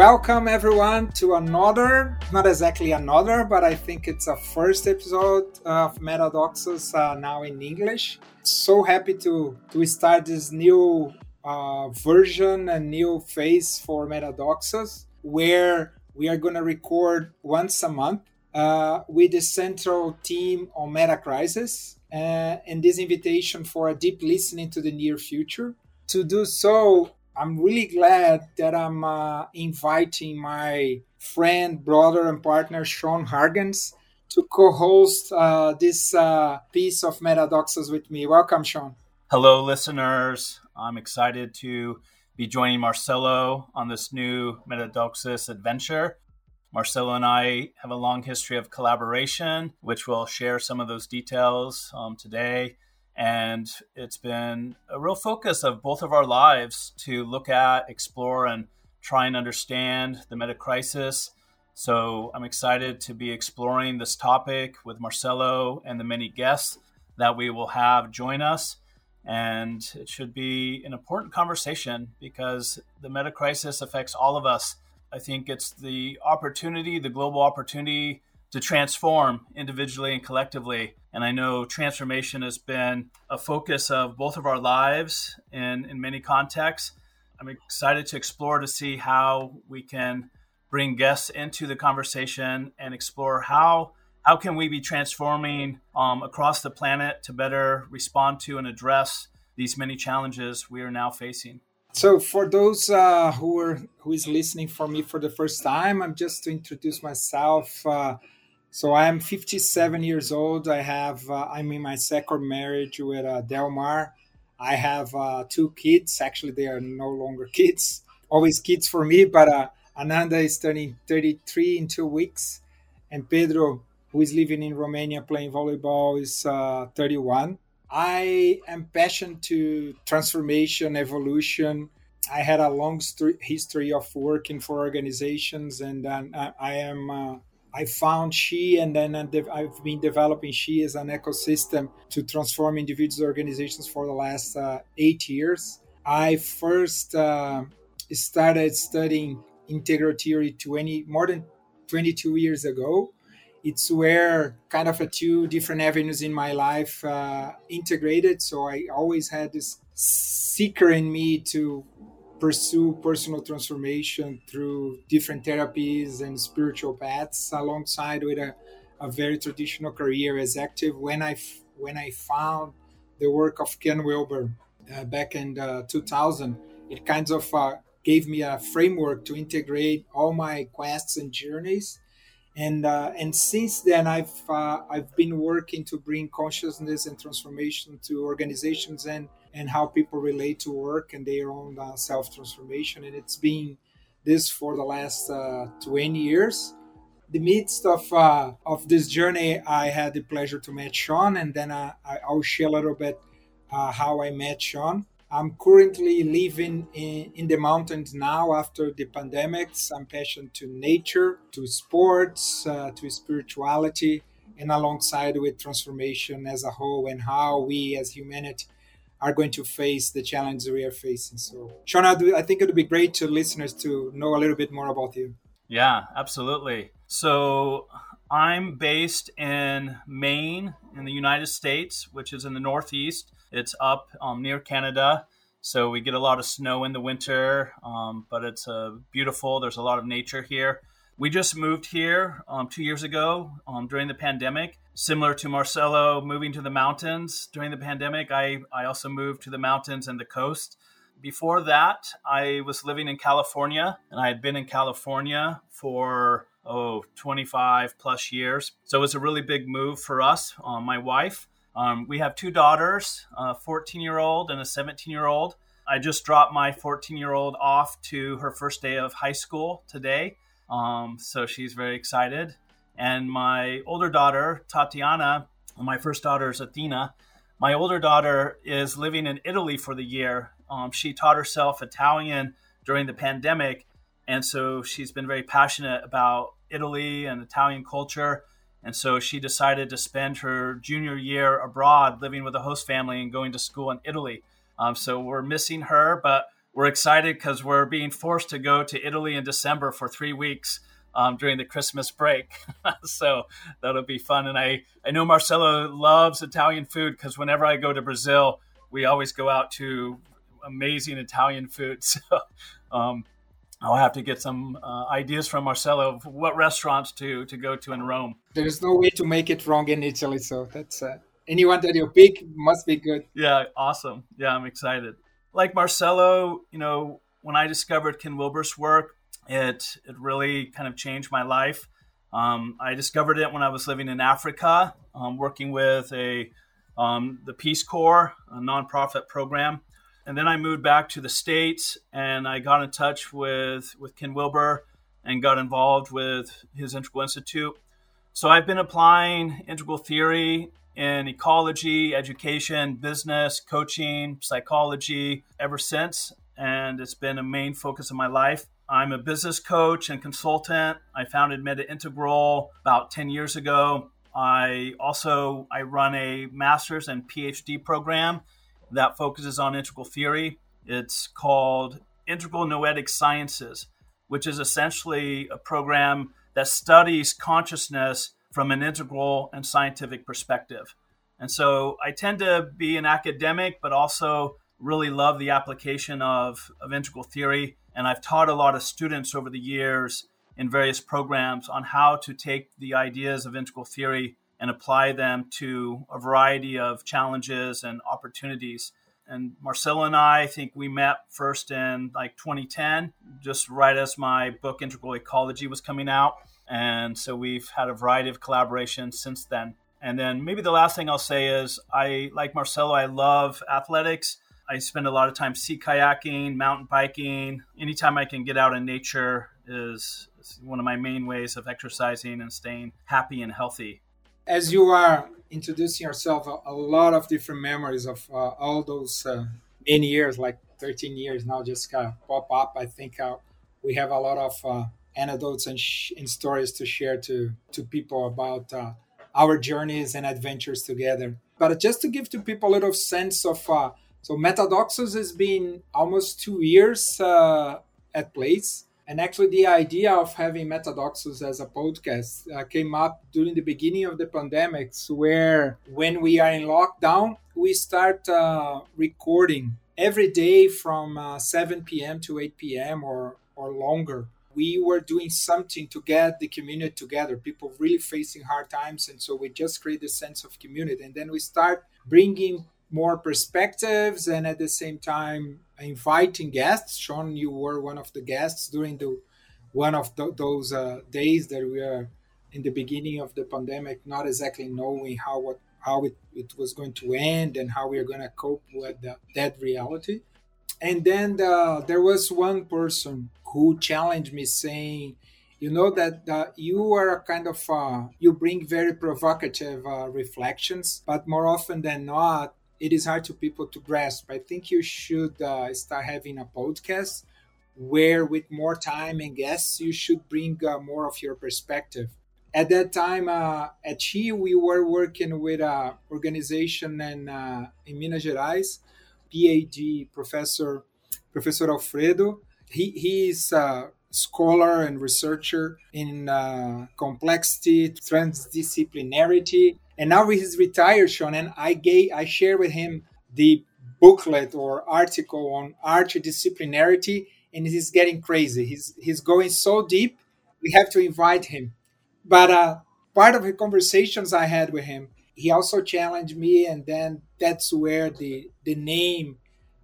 Welcome everyone to another, not exactly another, but I think it's a first episode of Metadoxos uh, now in English. So happy to to start this new uh, version and new phase for Metadoxos, where we are going to record once a month uh, with the central team on Meta Crisis, uh, and this invitation for a deep listening to the near future. To do so, I'm really glad that I'm uh, inviting my friend, brother, and partner Sean Hargens to co-host uh, this uh, piece of Metadoxos with me. Welcome, Sean. Hello, listeners. I'm excited to be joining Marcelo on this new Metadoxos adventure. Marcelo and I have a long history of collaboration, which we'll share some of those details um, today. And it's been a real focus of both of our lives to look at, explore, and try and understand the meta crisis. So I'm excited to be exploring this topic with Marcelo and the many guests that we will have join us. And it should be an important conversation because the meta crisis affects all of us. I think it's the opportunity, the global opportunity to transform individually and collectively. And I know transformation has been a focus of both of our lives in, in many contexts. I'm excited to explore to see how we can bring guests into the conversation and explore how how can we be transforming um, across the planet to better respond to and address these many challenges we are now facing. So, for those uh, who are who is listening for me for the first time, I'm just to introduce myself. Uh, so I am 57 years old. I have uh, I'm in my second marriage with uh, Delmar. I have uh, two kids. Actually, they are no longer kids. Always kids for me. But uh, Ananda is turning 33 in two weeks, and Pedro, who is living in Romania playing volleyball, is uh, 31. I am passionate to transformation, evolution. I had a long st- history of working for organizations, and I, I am uh, I found She, and then I've been developing She as an ecosystem to transform individuals' organizations for the last uh, eight years. I first uh, started studying integral theory 20 more than 22 years ago. It's where kind of a two different avenues in my life uh, integrated. So I always had this seeker in me to pursue personal transformation through different therapies and spiritual paths alongside with a, a very traditional career as active when i when i found the work of ken wilber uh, back in uh, 2000 it kind of uh, gave me a framework to integrate all my quests and journeys. And uh, and since then I've uh, I've been working to bring consciousness and transformation to organizations and and how people relate to work and their own uh, self transformation. And it's been this for the last uh, 20 years. The midst of uh, of this journey, I had the pleasure to meet Sean, and then uh, I, I'll share a little bit uh, how I met Sean. I'm currently living in, in the mountains now after the pandemics. I'm passionate to nature, to sports, uh, to spirituality, and alongside with transformation as a whole and how we as humanity are going to face the challenges we are facing. So, Sean, I think it would be great to listeners to know a little bit more about you. Yeah, absolutely. So, I'm based in Maine in the United States, which is in the Northeast. It's up um, near Canada. So, we get a lot of snow in the winter, um, but it's uh, beautiful. There's a lot of nature here. We just moved here um, two years ago um, during the pandemic. Similar to Marcelo moving to the mountains during the pandemic, I, I also moved to the mountains and the coast. Before that, I was living in California, and I had been in California for oh 25 plus years. So it was a really big move for us. Um, my wife, um, we have two daughters, a 14 year old and a 17 year old. I just dropped my 14 year old off to her first day of high school today. Um, so she's very excited. And my older daughter, Tatiana, my first daughter is Athena. My older daughter is living in Italy for the year. Um, she taught herself Italian during the pandemic. And so she's been very passionate about Italy and Italian culture. And so she decided to spend her junior year abroad living with a host family and going to school in Italy. Um, so we're missing her, but we're excited because we're being forced to go to Italy in December for three weeks um, during the Christmas break. so that'll be fun. And I, I know Marcelo loves Italian food because whenever I go to Brazil, we always go out to amazing Italian food. So um, I'll have to get some uh, ideas from Marcelo of what restaurants to to go to in Rome. There's no way to make it wrong in Italy, so that's uh, anyone that you pick must be good. Yeah, awesome. Yeah, I'm excited. Like Marcelo, you know, when I discovered Ken Wilber's work, it it really kind of changed my life. Um, I discovered it when I was living in Africa, um, working with a um, the Peace Corps, a nonprofit program and then I moved back to the states, and I got in touch with with Ken Wilber, and got involved with his Integral Institute. So I've been applying integral theory in ecology, education, business, coaching, psychology ever since, and it's been a main focus of my life. I'm a business coach and consultant. I founded Meta Integral about 10 years ago. I also I run a master's and PhD program that focuses on integral theory. It's called Integral Noetic Sciences, which is essentially a program that studies consciousness from an integral and scientific perspective. And so I tend to be an academic, but also really love the application of, of integral theory. And I've taught a lot of students over the years in various programs on how to take the ideas of integral theory and apply them to a variety of challenges and opportunities. And Marcelo and I, I think we met first in like 2010, just right as my book Integral Ecology was coming out. And so we've had a variety of collaborations since then. And then maybe the last thing I'll say is I, like Marcelo, I love athletics. I spend a lot of time sea kayaking, mountain biking. Anytime I can get out in nature is, is one of my main ways of exercising and staying happy and healthy as you are introducing yourself, a, a lot of different memories of uh, all those uh, many years, like 13 years now, just kind of pop up. I think uh, we have a lot of uh, anecdotes and, sh- and, stories to share to, to people about uh, our journeys and adventures together. But just to give to people a little sense of, uh, so Metadoxos has been almost two years at place and actually, the idea of having Metadoxos as a podcast uh, came up during the beginning of the pandemics, where when we are in lockdown, we start uh, recording every day from uh, 7 p.m. to 8 p.m. or, or longer. We were doing something to get the community together, people really facing hard times. And so we just create a sense of community. And then we start bringing more perspectives and at the same time inviting guests. Sean, you were one of the guests during the one of those uh, days that we are in the beginning of the pandemic, not exactly knowing how what how it, it was going to end and how we are going to cope with the, that reality. And then the, there was one person who challenged me, saying, "You know that uh, you are a kind of uh, you bring very provocative uh, reflections, but more often than not, it is hard to people to grasp. I think you should uh, start having a podcast where, with more time and guests, you should bring uh, more of your perspective. At that time, uh, at Chi, we were working with an organization in, uh, in Minas Gerais, PhD professor, Professor Alfredo. He, he is a scholar and researcher in uh, complexity, transdisciplinarity, and now he's retired, Sean, and I gave I share with him the booklet or article on archidisciplinarity, and he's getting crazy. He's he's going so deep. We have to invite him. But uh, part of the conversations I had with him, he also challenged me, and then that's where the the name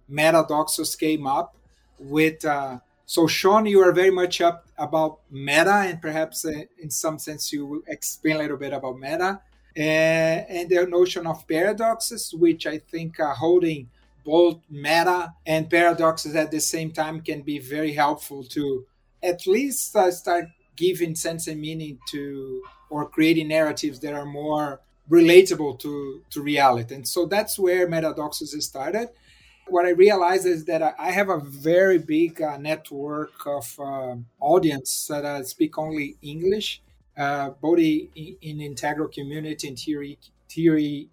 Metadoxos came up. With uh, so, Sean, you are very much up about meta, and perhaps uh, in some sense you will explain a little bit about meta. And the notion of paradoxes, which I think are holding both meta and paradoxes at the same time can be very helpful to at least uh, start giving sense and meaning to or creating narratives that are more relatable to, to reality. And so that's where Metadoxos started. What I realized is that I have a very big uh, network of uh, audience that uh, speak only English uh, both in, in integral community and theory, theory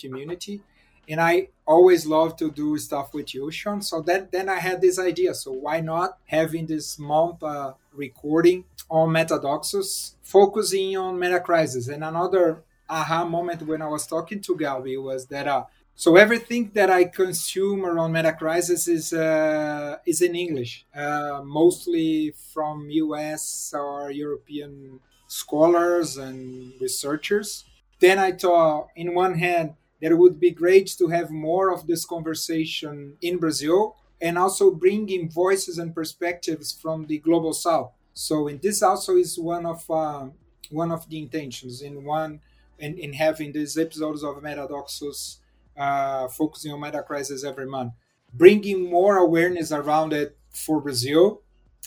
community. and I always love to do stuff with you, Sean. So that then I had this idea. So why not having this month uh, recording on Metadoxos, focusing on Metacrisis? And another aha moment when I was talking to Galby was that uh, so everything that I consume around Metacrisis is uh, is in English, uh, mostly from U.S. or European scholars and researchers. Then I thought, in one hand, that it would be great to have more of this conversation in Brazil and also bringing voices and perspectives from the global south. So, in this also is one of uh, one of the intentions in one in, in having these episodes of Metadoxos uh, focusing on Metacrisis every month, bringing more awareness around it for Brazil,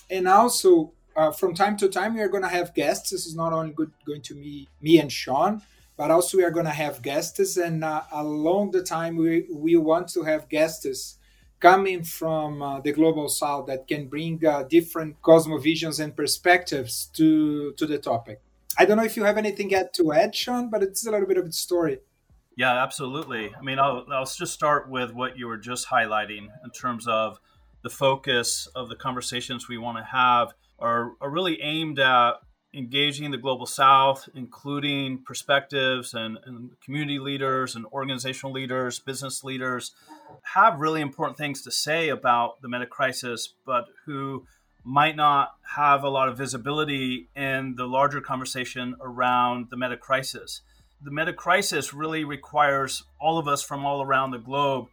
and also uh, from time to time we are going to have guests. This is not only good, going to be me and Sean, but also we are going to have guests. And uh, along the time we, we want to have guests coming from uh, the global south that can bring uh, different cosmovisions and perspectives to to the topic. I don't know if you have anything yet to add sean but it's a little bit of a story. Yeah absolutely. I mean I'll, I'll just start with what you were just highlighting in terms of the focus of the conversations we want to have are, are really aimed at engaging the global south including perspectives and, and, community leaders and organizational leaders business leaders have really important things to say about the meta crisis but who might not have a lot of visibility in the larger conversation around the meta crisis. The meta crisis really requires all of us from all around the globe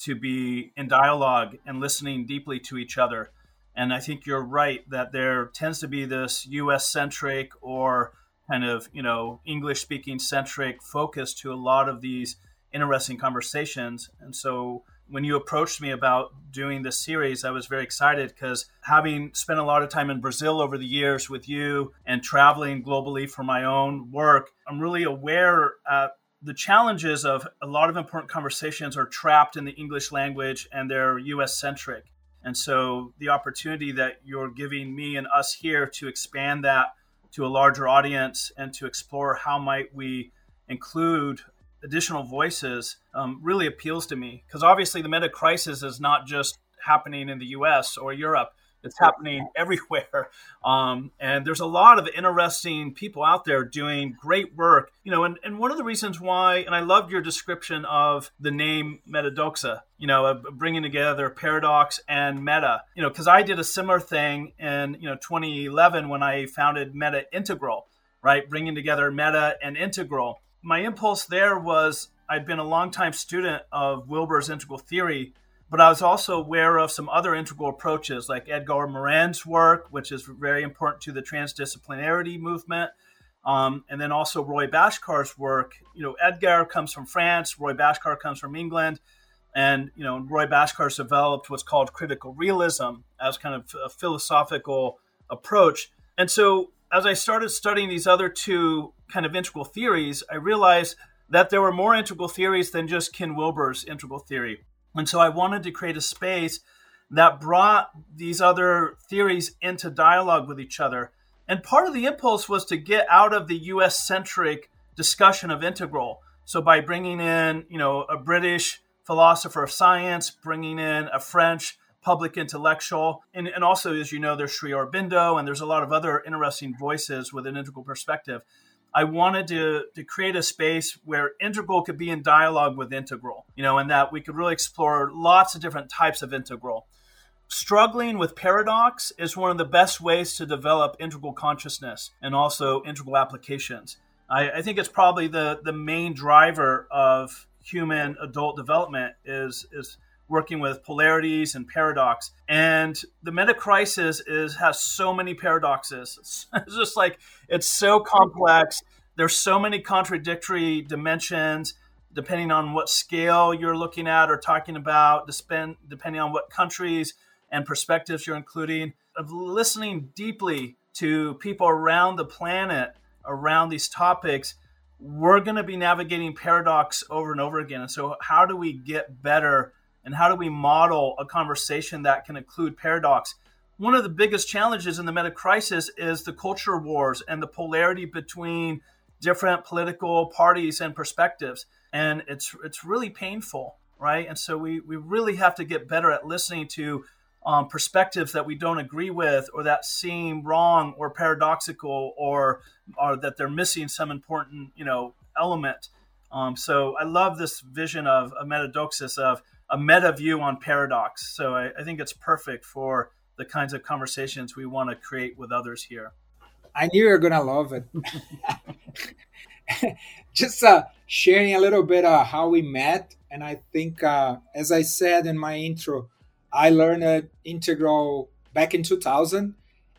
to be in dialogue and listening deeply to each other and I think you're right that there tends to be this US centric or kind of, you know, English speaking centric focus to a lot of these interesting conversations. And so when you approached me about doing this series, I was very excited because having spent a lot of time in Brazil over the years with you and traveling globally for my own work, I'm really aware at the challenges of a lot of important conversations are trapped in the English language and they're US centric. And so the opportunity that you're giving me and us here to expand that to a larger audience and to explore how might we include additional voices um, really appeals to me. Because obviously the meta crisis is not just happening in the us or europe it's happening everywhere. Um, and there's a lot of interesting people out there doing great work. You know, and, and one of the reasons why, and I loved your description of the name Metadoxos, you know, bringing together paradox and meta, you know, because I did a similar thing in, you know, 2011 when I founded Meta Integral, right? Bringing together meta and integral. My impulse there was I'd been a longtime student of Wilber's integral theory but I was also aware of some other integral approaches like Edgar Morin's work, which is very important to the transdisciplinarity movement. Um, and then also Roy Bhaskar's work. You know, Edgar comes from France, Roy Bhaskar comes from England. And, you know, Roy Bhaskar's developed what's called critical realism as kind of a philosophical approach. And so as I started studying these other two kind of integral theories, I realized that there were more integral theories than just Ken Wilber's integral theory. And so I wanted to create a space that brought these other theories into dialogue with each other. And part of the impulse was to get out of the US centric discussion of integral. So by bringing in, you know, a British philosopher of science, bringing in a French public intellectual, and, and also, as you know, there's Sri Aurobindo, and there's a lot of other interesting voices with an integral perspective. I wanted to, to create a space where integral could be in dialogue with integral, you know, and that we could really explore lots of different types of integral. Struggling with paradox is one of the best ways to develop integral consciousness and also integral applications. I, I think it's probably the, the main driver of human adult development is, is working with polarities and paradox. And the meta crisis is has so many paradoxes. It's just like it's so complex. There's so many contradictory dimensions depending on what scale you're looking at or talking about, depending on what countries and perspectives you're including. Of listening deeply to people around the planet around these topics, we're going to be navigating paradox over and over again. And so, how do we get better and how do we model a conversation that can include paradox? One of the biggest challenges in the meta crisis is the culture wars and the polarity between different political parties and perspectives, and it's it's really painful, right? And so we we really have to get better at listening to um, perspectives that we don't agree with or that seem wrong or paradoxical or or that they're missing some important you know element um, so i love this vision of a Metadoxos of a meta view on paradox so I, I think it's perfect for the kinds of conversations we want to create with others here i knew you were gonna love it just uh, sharing a little bit of how we met and i think uh, as i said in my intro I learned integral back in 2000,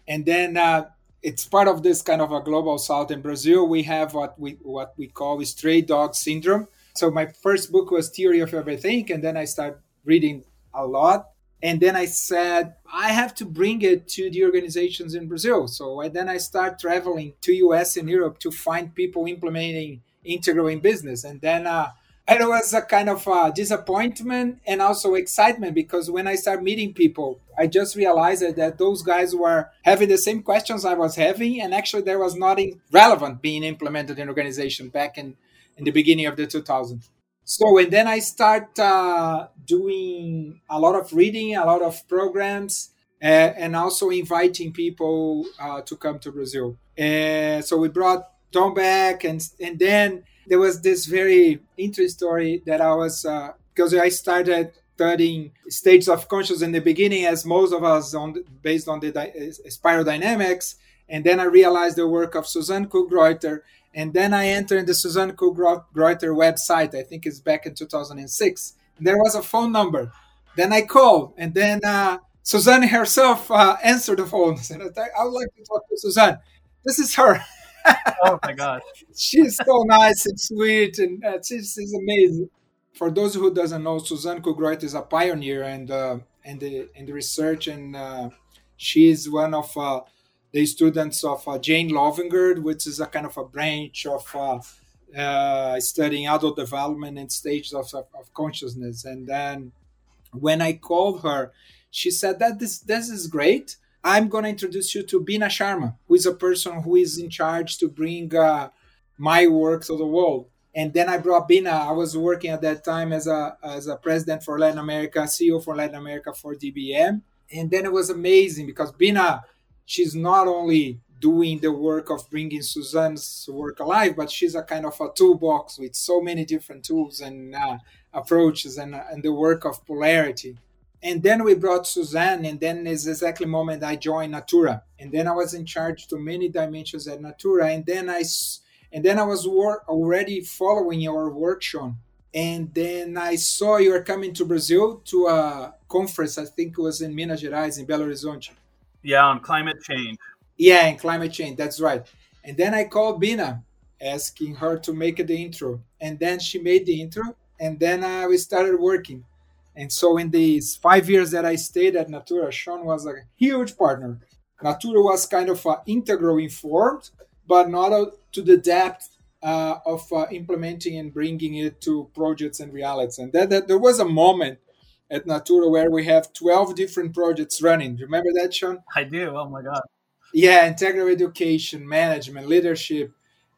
and then uh, it's part of this kind of a global south. In Brazil, we have what we what we call stray dog syndrome. So my first book was Theory of Everything, and then I started reading a lot. And then I said I have to bring it to the organizations in Brazil. So I, then I start traveling to US and Europe to find people implementing integral in business. And then uh, it was a kind of a disappointment and also excitement because when I started meeting people, I just realized that those guys were having the same questions I was having, and actually there was nothing relevant being implemented in organization back in in the beginning of the 2000s. So and then I start uh, doing a lot of reading, a lot of programs, uh, and also inviting people uh, to come to Brazil. Uh, so we brought Tom back, and and then there was this very interesting story that I was because uh, I started studying states of consciousness in the beginning, as most of us on based on the di- uh, spiral dynamics, and then I realized the work of Susan Cook-Greuter, and then I entered the Susan Cook-Greuter website. I think it's back in 2006. And there was a phone number. Then I called, and then uh, Susanne herself uh, answered the phone. Said, "I would like to talk to Susanne. This is her." oh my god, she's so nice and sweet, and uh, she's, she's amazing. For those who doesn't know, Susanne Cook-Greuter is a pioneer and uh, in the in the research, and uh, she is one of uh, the students of uh, Jane Loevinger, which is a kind of a branch of uh, uh, studying adult development and stages of, of, of consciousness. And then when I called her, she said that this this is great I'm going to introduce you to Beena Sharma, who is a person who is in charge to bring uh, my work to the world. And then I brought Beena. I was working at that time as a as a president for Latin America, CEO for Latin America for DBM. And then it was amazing because Beena, she's not only doing the work of bringing Susanne's work alive, but she's a kind of a toolbox with so many different tools and uh, approaches and, and the work of polarity and then we brought Susanne, and then is exactly the moment I joined Natura, and then I was in charge to many dimensions at Natura, and then I and then I was wor- already following your workshop, and then I saw you were coming to Brazil to a conference. I think it was in Minas Gerais, in Belo Horizonte. Yeah, on climate change. Yeah, in climate change. That's right. And then I called Beena, asking her to make the intro, and then she made the intro, and then uh, we started working and so in these five years that I stayed at Natura, Sean was a huge partner. Natura was kind of uh, integral informed, but not uh, to the depth uh, of uh, implementing and bringing it to projects and realities. And that, that, there was a moment at Natura where we have 12 different projects running. Remember that, Sean? I do. Oh my God. Yeah, integral education, management, leadership,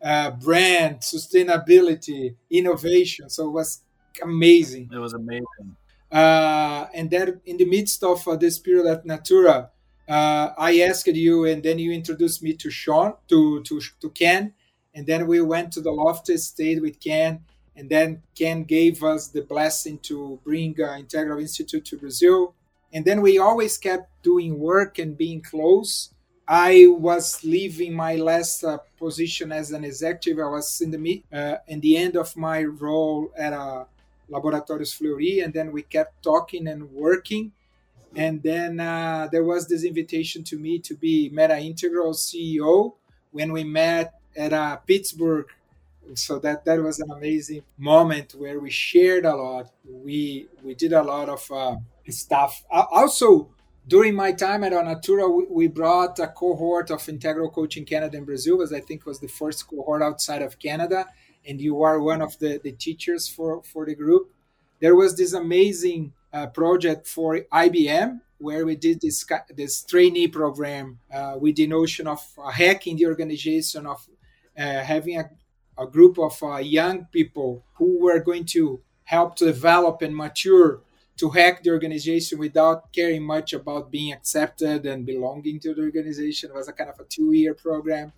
uh, brand, sustainability, innovation. So it was amazing. It was amazing. Uh, and then in the midst of uh, this period at Natura, uh, I asked you, and then you introduced me to Sean, to, to, to Ken. And then we went to the Lofty, stayed with Ken. And then Ken gave us the blessing to bring uh, Integral Institute to Brazil. And then we always kept doing work and being close. I was leaving my last uh, position as an executive. I was in the uh, in the end of my role at a Laboratórios Fleury, and then we kept talking and working. And then uh, there was this invitation to me to be Meta Integral CEO when we met at uh, Pittsburgh. So that that was an amazing moment where we shared a lot. We we did a lot of uh, stuff. Also, during my time at onatura we, we brought a cohort of Integral Coaching Canada and Brazil, as I think was the first cohort outside of Canada and you are one of the, the teachers for, for the group. There was this amazing uh, project for IBM where we did this this trainee program uh, with the notion of hacking the organization of uh, having a a group of uh, young people who were going to help to develop and mature to hack the organization without caring much about being accepted and belonging to the organization. It was a kind of a two year program.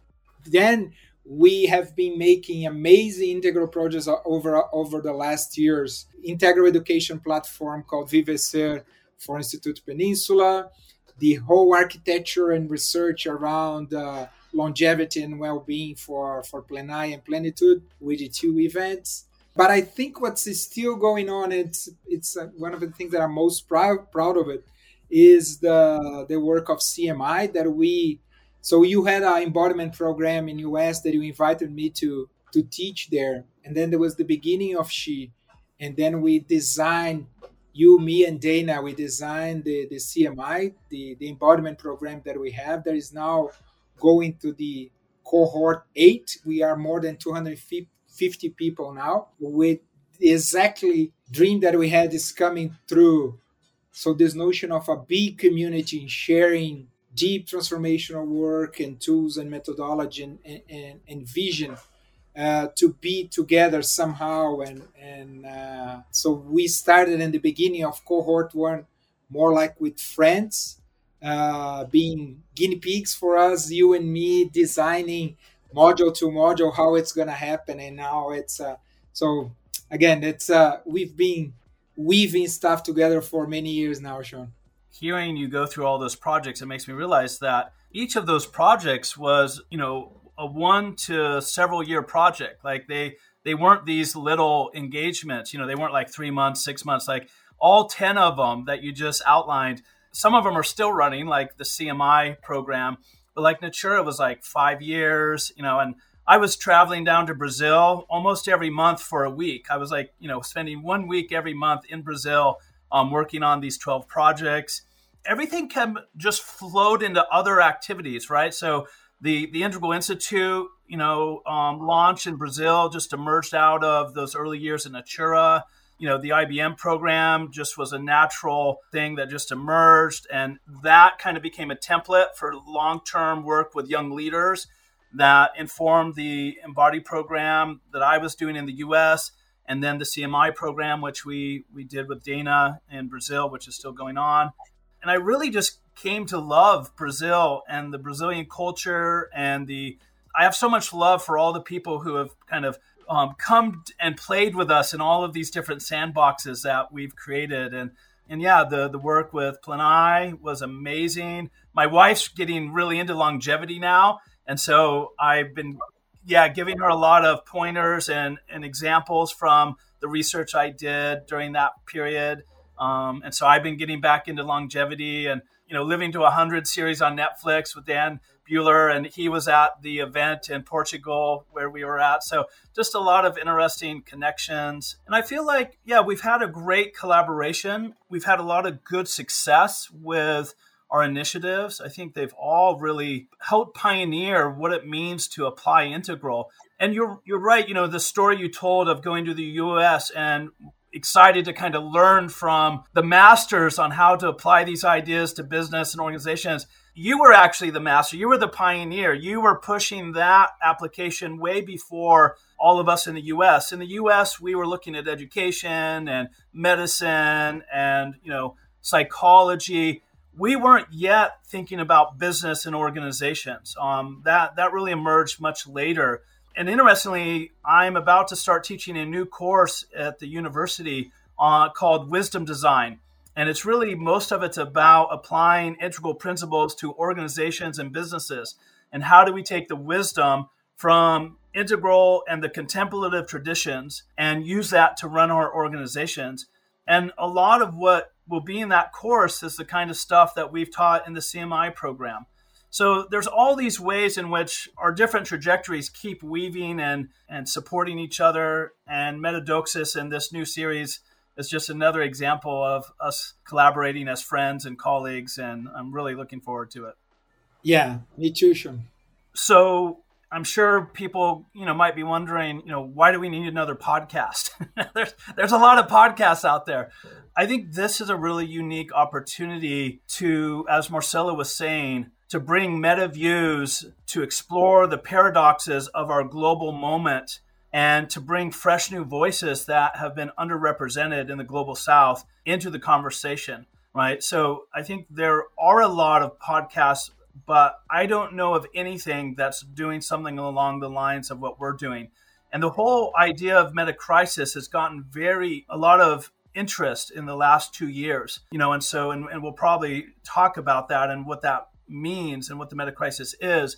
Then we have been making amazing integral projects over, over the last years. Integral education platform called Vivecer for Institute Peninsula, the whole architecture and research around uh, longevity and well-being for, for Plenae and Plenitude with the two events but I think what's still going on, it's it's uh, one of the things that I'm most proud proud of it, is the the work of CMI that we. So you had an embodiment program in US that you invited me to to teach there, and then there was the beginning of She, and then we designed you, me, and Dana. We designed the the CMI, the the embodiment program that we have that is now going to the cohort eight. We are more than 250 people now with exactly dream that we had is coming through so this notion of a big community sharing deep transformational work and tools and methodology and, and, and vision uh, to be together somehow and and uh, so we started in the beginning of cohort one more like with friends uh, being guinea pigs for us you and me designing module to module how it's going to happen and now it's uh, so again it's uh, we've been weaving stuff together for many years now sean. Hearing you go through all those projects it makes me realize that each of those projects was you know a one to several year project. Like they they weren't these little engagements you know they weren't like three months six months like all 10 of them that you just outlined some of them are still running like the cmi program but like Natura was like five years, you know, and I was traveling down to Brazil almost every month for a week. I was like, you know, spending one week every month in Brazil um, working on these 12 projects. Everything can just flowed into other activities, right? So the, the Integral Institute, you know, um, launched in Brazil, just emerged out of those early years in Natura you know the IBM program just was a natural thing that just emerged and that kind of became a template for long-term work with young leaders that informed the embody program that I was doing in the US and then the CMI program which we we did with Dana in Brazil which is still going on. And I really just came to love Brazil and the Brazilian culture and the I have so much love for all the people who have kind of um, come and played with us in all of these different sandboxes that we've created. And and yeah, the the work with Plenae was amazing. My wife's getting really into longevity now, and so I've been yeah giving her a lot of pointers and and examples from the research I did during that period. Um, and so I've been getting back into longevity and you know living to a hundred series on Netflix with Dan Buettner, and he was at the event in Portugal where we were at. So just a lot of interesting connections. And I feel like, yeah, we've had a great collaboration. We've had a lot of good success with our initiatives. I think they've all really helped pioneer what it means to apply integral. And you're you're right, you know, the story you told of going to the US and excited to kind of learn from the masters on how to apply these ideas to business and organizations you were actually the master. You were the pioneer. You were pushing that application way before all of us in the US. In the US, we were looking at education and medicine and, you know, psychology. We weren't yet thinking about business and organizations. Um, that that really emerged much later. And interestingly, I'm about to start teaching a new course at the university uh, called Wisdom Design and it's really most of it's about applying integral principles to organizations and businesses. And how do we take the wisdom from integral and the contemplative traditions and use that to run our organizations? And a lot of what will be in that course is the kind of stuff that we've taught in the CMI program. So there's all these ways in which our different trajectories keep weaving and, and supporting each other. And Metadoxos in this new series it's just another example of us collaborating as friends and colleagues, and I'm really looking forward to it. Yeah, me too, Sean. So I'm sure people, you know, might be wondering, you know, why do we need another podcast? there's there's a lot of podcasts out there. I think this is a really unique opportunity to, as Marcelo was saying, to bring meta views to explore the paradoxes of our global moment and to bring fresh new voices that have been underrepresented in the global south into the conversation right? So i think there are a lot of podcasts but i don't know of anything that's doing something along the lines of what we're doing. And the whole idea of meta crisis has gotten very a lot of interest in the last two years you know and so and, and we'll probably talk about that and what that means and what the meta crisis is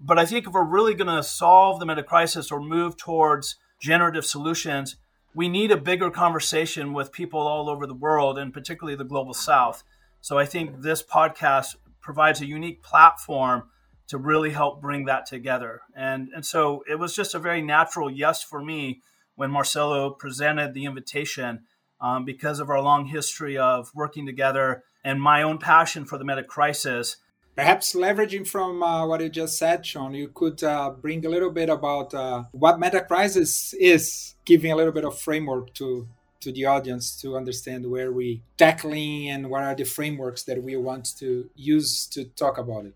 but I think if we're really going to solve the meta crisis or move towards generative solutions, we need a bigger conversation with people all over the world and particularly the global south. So I think this podcast provides a unique platform to really help bring that together. And, and so it was just a very natural yes for me when Marcelo presented the invitation um, because of our long history of working together and my own passion for the meta crisis Perhaps leveraging from uh, what you just said, Sean, you could uh, bring a little bit about uh, what metacrisis is, giving a little bit of framework to to the audience to understand where we tackling and what are the frameworks that we want to use to talk about it.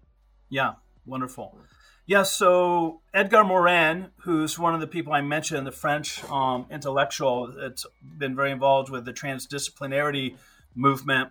Yeah, wonderful. Yeah, so Edgar Morin, who's one of the people I mentioned, the French um, intellectual that's been very involved with the transdisciplinarity movement,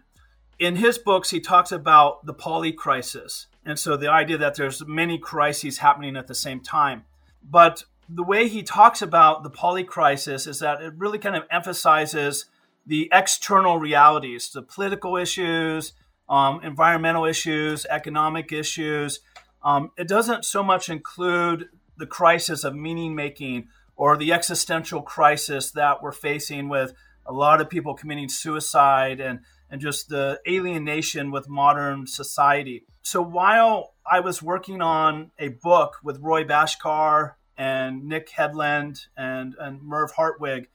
in his books, he talks about the poly crisis. And so the idea that there's many crises happening at the same time. But the way he talks about the poly crisis is that it really kind of emphasizes the external realities, the political issues, um, environmental issues, economic issues. Um, it doesn't so much include the crisis of meaning making or the existential crisis that we're facing with a lot of people committing suicide and and just the alienation with modern society. So while I was working on a book with Roy Bhaskar and Nick Hedlund and, and Merv Hartwig,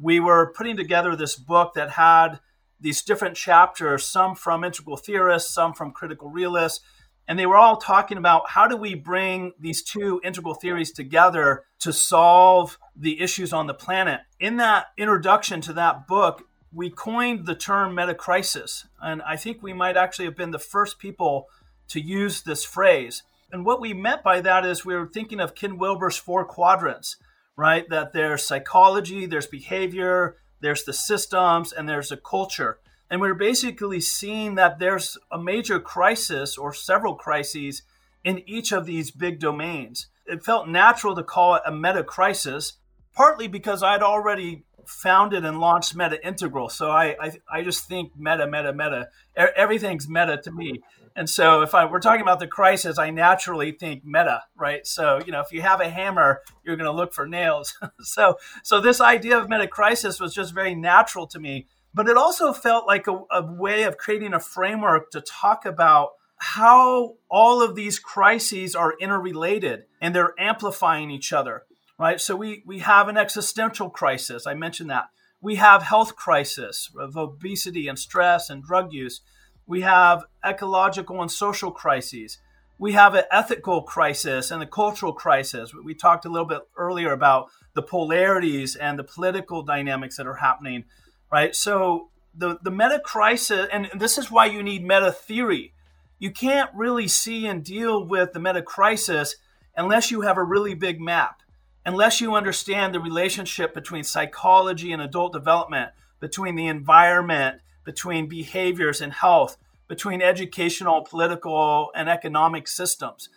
we were putting together this book that had these different chapters, some from integral theorists, some from critical realists, and they were all talking about how do we bring these two integral theories together to solve the issues on the planet. In that introduction to that book, we coined the term metacrisis, and I think we might actually have been the first people to use this phrase. And what we meant by that is we were thinking of Ken Wilber's four quadrants, right? That there's psychology, there's behavior, there's the systems, and there's a culture. And we're basically seeing that there's a major crisis or several crises in each of these big domains. It felt natural to call it a meta crisis, partly because I'd already founded and launched Meta Integral. So I, I, I just think meta, meta, meta. Everything's meta to me. And so if I we're talking about the crisis, I naturally think meta, right? So you know, if you have a hammer, you're going to look for nails. so so this idea of meta crisis was just very natural to me. But it also felt like a, a way of creating a framework to talk about how all of these crises are interrelated and they're amplifying each other right? So we, we have an existential crisis. I mentioned that. We have health crisis of obesity and stress and drug use. We have ecological and social crises. We have an ethical crisis and a cultural crisis. We talked a little bit earlier about the polarities and the political dynamics that are happening, right? So the, the meta crisis, and this is why you need meta theory. You can't really see and deal with the meta crisis unless you have a really big map unless you understand the relationship between psychology and adult development, between the environment, between behaviors and health, between educational, political, and economic systems.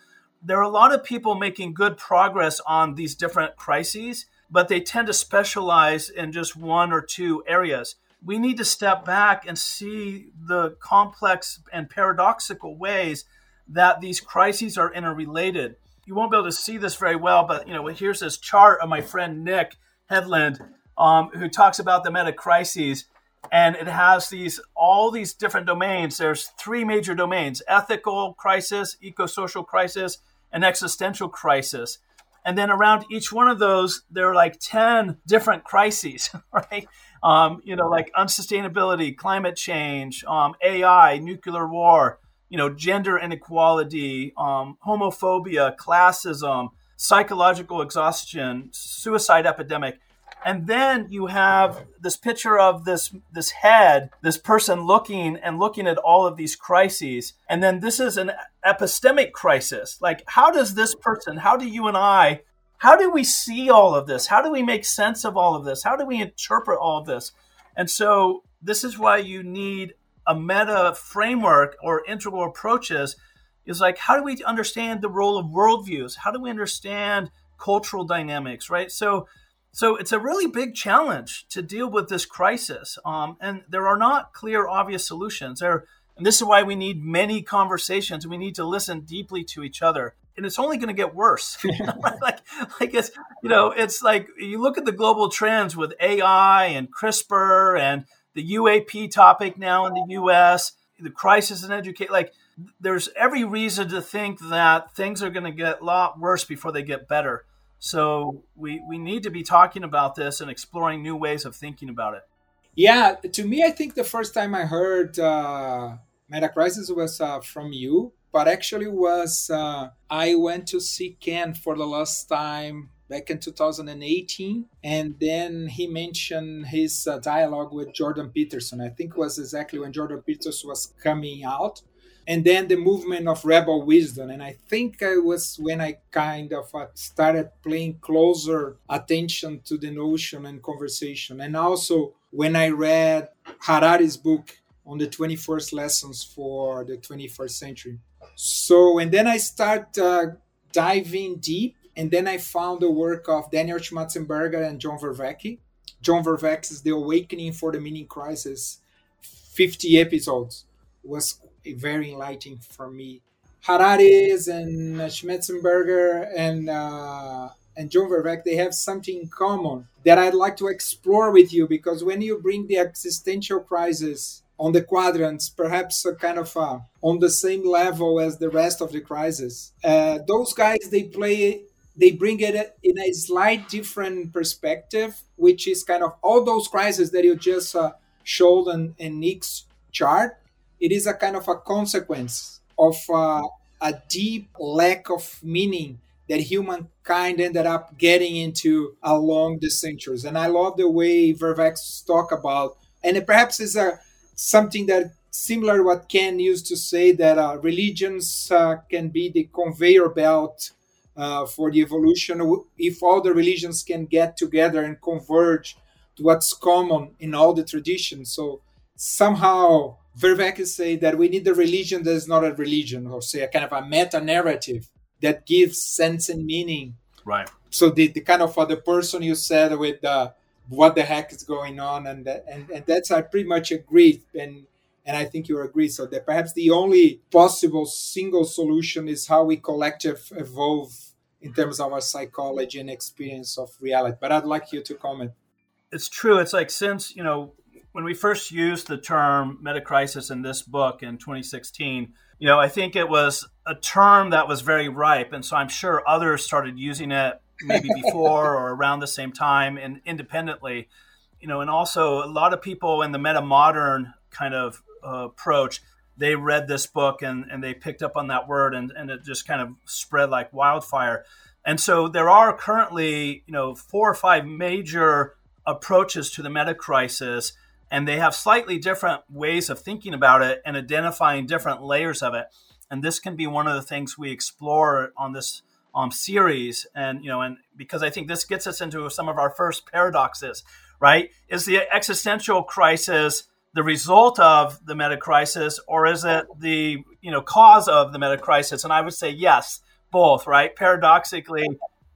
There are a lot of people making good progress on these different crises, but they tend to specialize in just one or two areas. We need to step back and see the complex and paradoxical ways that these crises are interrelated you won't be able to see this very well, but you know, here's this chart of my friend Nick Hedlund, um, who talks about the meta crises, and it has these all these different domains. There's three major domains: ethical crisis, eco-social crisis, and existential crisis. And then around each one of those, there are like ten different crises, right? Um, you know, like unsustainability, climate change, um, AI, nuclear war, you know, gender inequality, um, homophobia, classism, psychological exhaustion, suicide epidemic. And then you have this picture of this this head, this person looking and looking at all of these crises. And then this is an epistemic crisis. Like, how does this person, how do you and I how do we see all of this? How do we make sense of all of this? How do we interpret all of this? And so this is why you need a meta framework or integral approaches is like how do we understand the role of worldviews? How do we understand cultural dynamics, right? So so it's a really big challenge to deal with this crisis. Um, and there are not clear, obvious solutions. There, and this is why we need many conversations. We need to listen deeply to each other. And it's only going to get worse. like, like it's, you know, it's like you look at the global trends with AI and CRISPR and the UAP topic now in the US, the crisis in education. Like, there's every reason to think that things are going to get a lot worse before they get better. So we we need to be talking about this and exploring new ways of thinking about it. Yeah, to me, I think the first time I heard uh, Metacrisis was uh, from you, but actually was uh, I went to see Ken for the last time back in 2018, and then he mentioned his uh, dialogue with Jordan Peterson. I think was exactly when Jordan Peterson was coming out. And then the movement of rebel wisdom. And i think i was when i kind of uh, started paying closer attention to the notion and conversation. And also when i read harari's book on the 21st lessons for the 21st century. So and then i start uh, diving deep and then i found the work of daniel schmachtenberger and john vervaeke john Vervaeke's the awakening for the meaning crisis 50 episodes was very enlightening for me. Harari's and Schmachtenberger and uh, and John Vervaeke, they have something in common that I'd like to explore with you because when you bring the existential crisis on the quadrants, perhaps a kind of uh, on the same level as the rest of the crisis, uh, those guys they play they bring it in a slight different perspective, which is kind of all those crises that you just uh, showed in, in Nick's chart it is a kind of a consequence of uh, a deep lack of meaning that humankind ended up getting into along the centuries. And I love the way Vervaeke talk about, and it perhaps is a something that similar what Ken used to say that uh, religions uh, can be the conveyor belt uh, for the evolution if all the religions can get together and converge to what's common in all the traditions. So somehow Vervaeke say that we need a religion that is not a religion, or say a kind of a meta narrative that gives sense and meaning. Right. So the, the kind of other person you said with uh, what the heck is going on, and that, and and that's I pretty much agree, and and I think you agree. So that perhaps the only possible single solution is how we collective evolve in terms of our psychology and experience of reality. But I'd like you to comment. It's true. It's like since you know when we first used the term metacrisis in this book in 2016, you know, I think it was a term that was very ripe. And so I'm sure others started using it maybe before or around the same time and independently. You know, and also a lot of people in the meta modern kind of approach, they read this book and, and they picked up on that word and, and it just kind of spread like wildfire. And so there are currently, you know, four or five major approaches to the meta crisis and they have slightly different ways of thinking about it and identifying different layers of it. And this can be one of the things we explore on this um, series. And you know, and because I think this gets us into some of our first paradoxes, right? Is the existential crisis the result of the meta crisis, or is it the you know cause of the meta crisis? And I would say yes, both. Right? Paradoxically,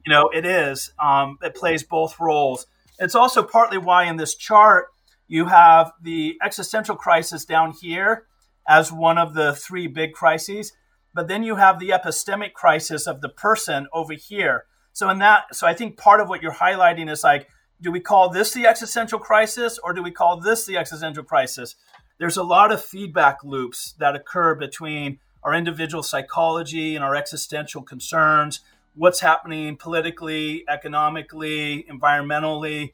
you know, it is. Um, it plays both roles. It's also partly why in this chart you have the existential crisis down here as one of the three big crises, but then you have the epistemic crisis of the person over here. So in that, so I think part of what you're highlighting is like, do we call this the existential crisis or do we call this the existential crisis? There's a lot of feedback loops that occur between our individual psychology and our existential concerns, what's happening politically, economically, environmentally,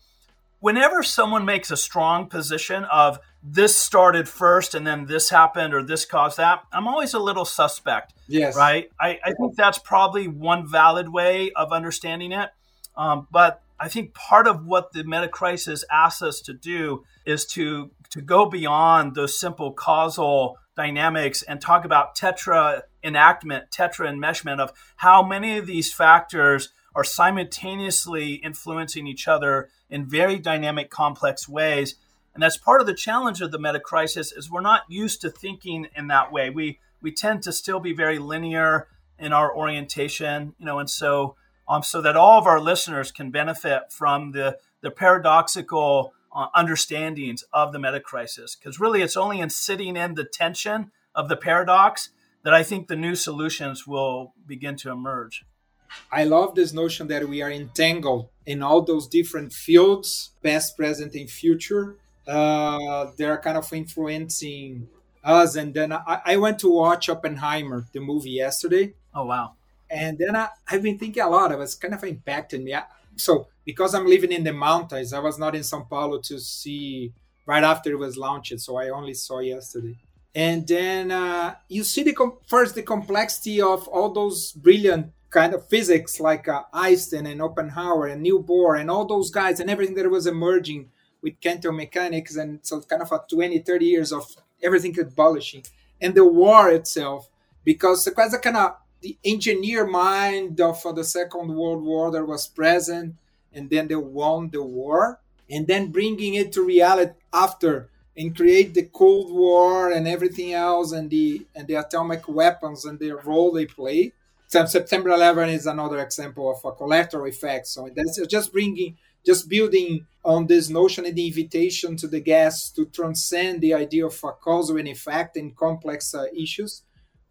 whenever someone makes a strong position of this started first and then this happened or this caused that, I'm always a little suspect. Yes. Right. I, I think that's probably one valid way of understanding it. Um, but I think part of what the meta crisis asks us to do is to to go beyond those simple causal dynamics and talk about tetra enactment, tetra enmeshment of how many of these factors are simultaneously influencing each other in very dynamic, complex ways. And that's part of the challenge of the meta crisis is we're not used to thinking in that way. We we tend to still be very linear in our orientation, you know, and so um, so that all of our listeners can benefit from the the paradoxical uh, understandings of the meta crisis. Because really, it's only in sitting in the tension of the paradox that I think the new solutions will begin to emerge. I love this notion that we are entangled in all those different fields, past, present, and future. Uh, they are kind of influencing us. And then I, I, went to watch Oppenheimer, the movie, yesterday. Oh, wow. And then I, have been thinking a lot. It was kind of impacting me. So, because I'm living in the mountains, I was not in Sao Paulo to see right after it was launched. So, I only saw yesterday and then uh, you see the com- first the complexity of all those brilliant kind of physics like uh, Einstein and Oppenheimer and Niels Bohr and all those guys and everything that was emerging with quantum mechanics and so kind of a 20 30 years of everything abolishing and the war itself because a kind of the engineer mind of uh, the second world war that was present and then they won the war and then bringing it to reality after and create the Cold War and everything else and the and the atomic weapons and the role they play. So September 11 is another example of a collateral effect. So that's just bringing, just building on this notion and the invitation to the guests to transcend the idea of a causal and effect in complex uh, issues,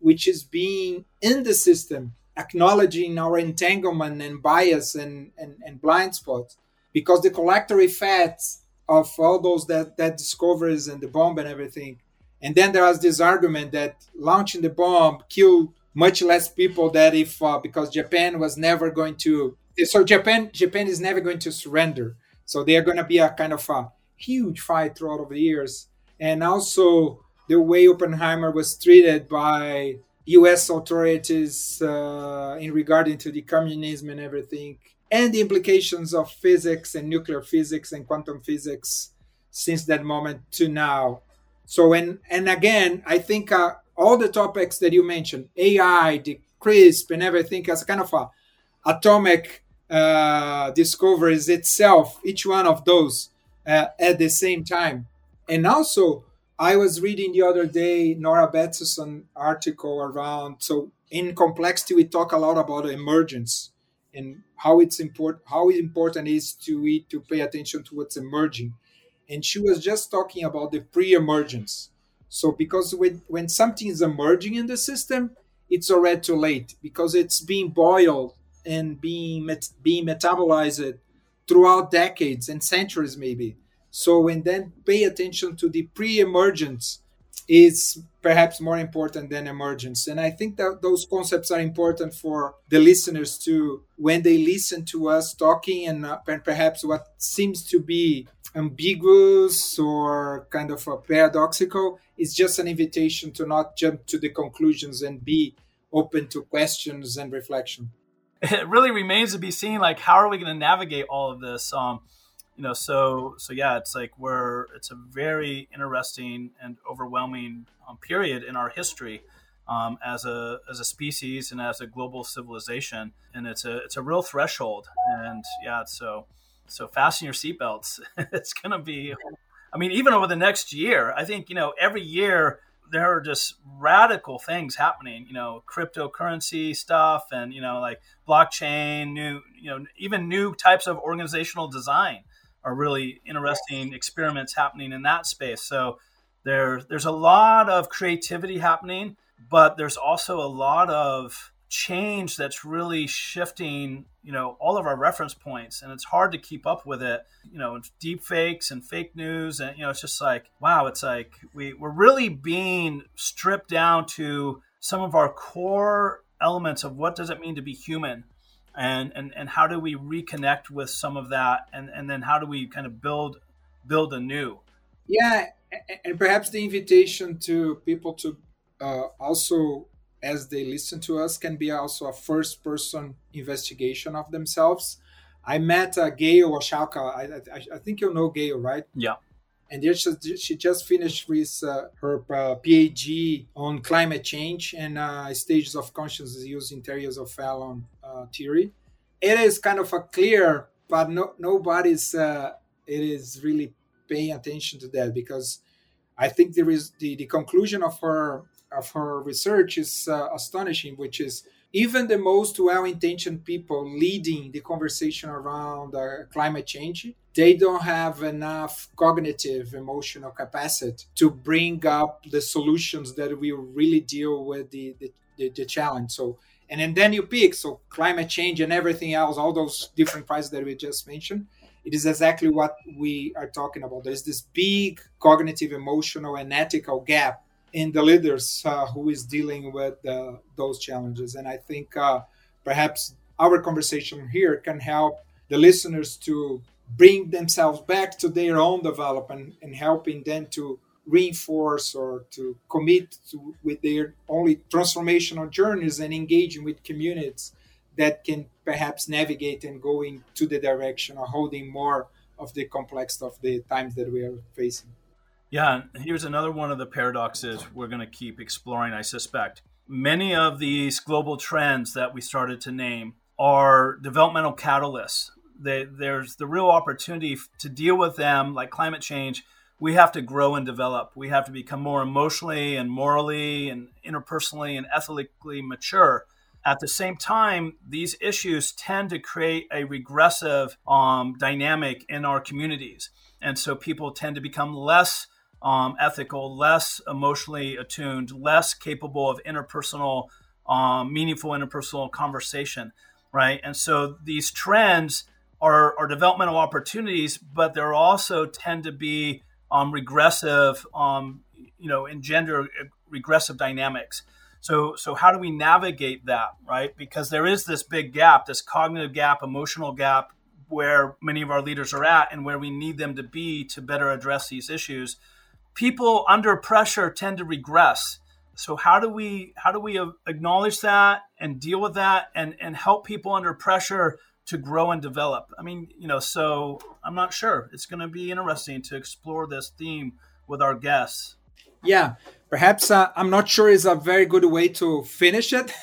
which is being in the system, acknowledging our entanglement and bias and, and, and blind spots, because the collateral effects of all those that that discoveries and the bomb and everything. And then there was this argument that launching the bomb killed much less people than if uh, because Japan was never going to. So Japan Japan is never going to surrender. So they are going to be a kind of a huge fight throughout the years. And also the way Oppenheimer was treated by U.S. authorities uh, in regarding to the communism and everything and the implications of physics and nuclear physics and quantum physics since that moment to now. So, and, and again, I think uh, all the topics that you mentioned, AI, the CRISPR, and everything, as kind of a atomic uh, discoveries itself, each one of those uh, at the same time. And also, I was reading the other day Nora Bateson article around. So in complexity, we talk a lot about emergence and how it's important how important it is to it to pay attention to what's emerging and she was just talking about the pre-emergence so because when, when something is emerging in the system it's already too late because it's being boiled and being met, being metabolized throughout decades and centuries maybe so when then pay attention to the pre-emergence is perhaps more important than emergence. And I think that those concepts are important for the listeners to, when they listen to us talking and, uh, perhaps what seems to be ambiguous or kind of a paradoxical is just an invitation to not jump to the conclusions and be open to questions and reflection. It really remains to be seen, like, how are we going to navigate all of this? Um, you know so so yeah it's like we're it's a very interesting and overwhelming um, period in our history um, as a as a species and as a global civilization. And it's a it's a real threshold. And yeah so so fasten your seatbelts. It's gonna be i mean even over the next year i think you know every year there are just radical things happening you know cryptocurrency stuff and you know like blockchain new you know even new types of organizational design are really interesting experiments happening in that space. So there, there's a lot of creativity happening, but there's also a lot of change that's really shifting you know all of our reference points and it's hard to keep up with it you know deep fakes and fake news and you know it's just like wow it's like we, we're really being stripped down to some of our core elements of what does it mean to be human and and and how do we reconnect with some of that? And and then how do we kind of build build anew? Yeah and perhaps the invitation to people to uh, also as they listen to us can be also a first person investigation of themselves. I met uh, gail Hochachka. I, I, I think you know gail right? Yeah and she, she just finished with uh, her uh, PhD on climate change and uh, stages of consciousness using theories of Fallon uh, theory. it is kind of a clear, but no, nobody's uh, it is really paying attention to that because I think there is the, the conclusion of her of her research is uh, astonishing, which is even the most well-intentioned people leading the conversation around uh, climate change they don't have enough cognitive emotional capacity to bring up the solutions that will really deal with the, the, the, the challenge. So and, and then you pick so climate change and everything else all those different prices that we just mentioned it is exactly what we are talking about. There's this big cognitive emotional and ethical gap in the leaders uh, who is dealing with uh, those challenges. And I think uh, perhaps our conversation here can help the listeners to bring themselves back to their own development and helping them to reinforce or to commit to, with their only transformational journeys and engaging with communities that can perhaps navigate and go into the direction of holding more of the complex of the times that we are facing. Yeah, here's another one of the paradoxes we're going to keep exploring, I suspect. Many of these global trends that we started to name are developmental catalysts. They, there's the real opportunity to deal with them, like climate change. We have to grow and develop. We have to become more emotionally and morally and interpersonally and ethically mature. At the same time, these issues tend to create a regressive um, dynamic in our communities. And so people tend to become less um, ethical, less emotionally attuned, less capable of interpersonal, um, meaningful interpersonal conversation, right? And so these trends are, are developmental opportunities, but they also tend to be um, regressive, um, you know, engender regressive dynamics. So, so how do we navigate that, right? Because there is this big gap, this cognitive gap, emotional gap, where many of our leaders are at, and where we need them to be to better address these issues people under pressure tend to regress. So how do we how do we acknowledge that and deal with that and and help people under pressure to grow and develop? I mean, you know, so I'm not sure. It's going to be interesting to explore this theme with our guests. Yeah, perhaps uh, I'm not sure is a very good way to finish it.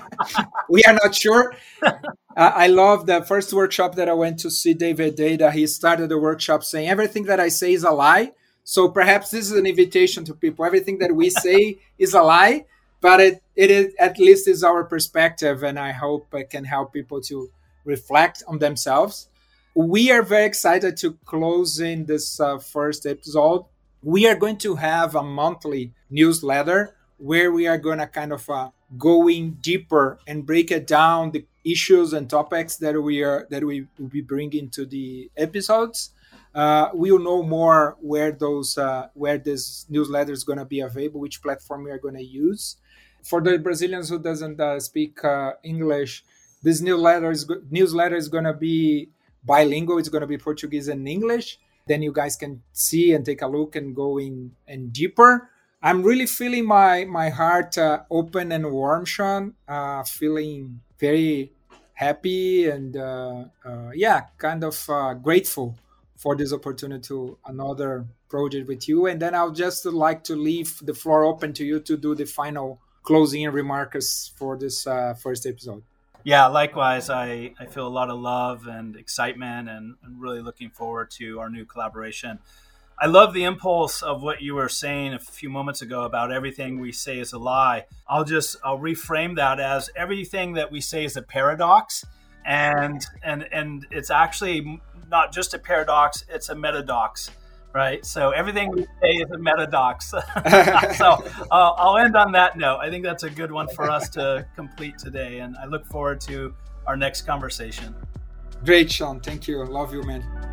we are not sure. uh, I love the first workshop that I went to see David Deida. He started the workshop saying everything that I say is a lie so perhaps this is an invitation to people. Everything that we say is a lie, but it, it is, at least is our perspective, and I hope it can help people to reflect on themselves. We are very excited to close in this uh, first episode. We are going to have a monthly newsletter where we are going to kind of uh, going deeper and break it down the issues and topics that we are that we will be bringing to the episodes uh, we'll know more where those uh, where this newsletter is going to be available, which platform we are going to use. For the Brazilians who doesn't uh, speak uh, English, this newsletter is newsletter is going to be bilingual. It's going to be Portuguese and English. Then you guys can see and take a look and go in and deeper. I'm really feeling my my heart uh, open and warm, Sean. Uh, feeling very happy and yeah, kind of grateful for this opportunity to another project with you. And then I'll just like to leave the floor open to you to do the final closing remarks for this uh, first episode. Yeah, likewise. I, I feel a lot of love and excitement and, and really looking forward to our new collaboration. I love the impulse of what you were saying a few moments ago about everything we say is a lie. I'll just I'll reframe that as everything that we say is a paradox and and and it's actually not just a paradox, it's a metadox, right? So everything we say is a metadox. so uh, I'll end on that note. I think that's a good one for us to complete today. And I look forward to our next conversation. Great, Sean. Thank you. Love you, man.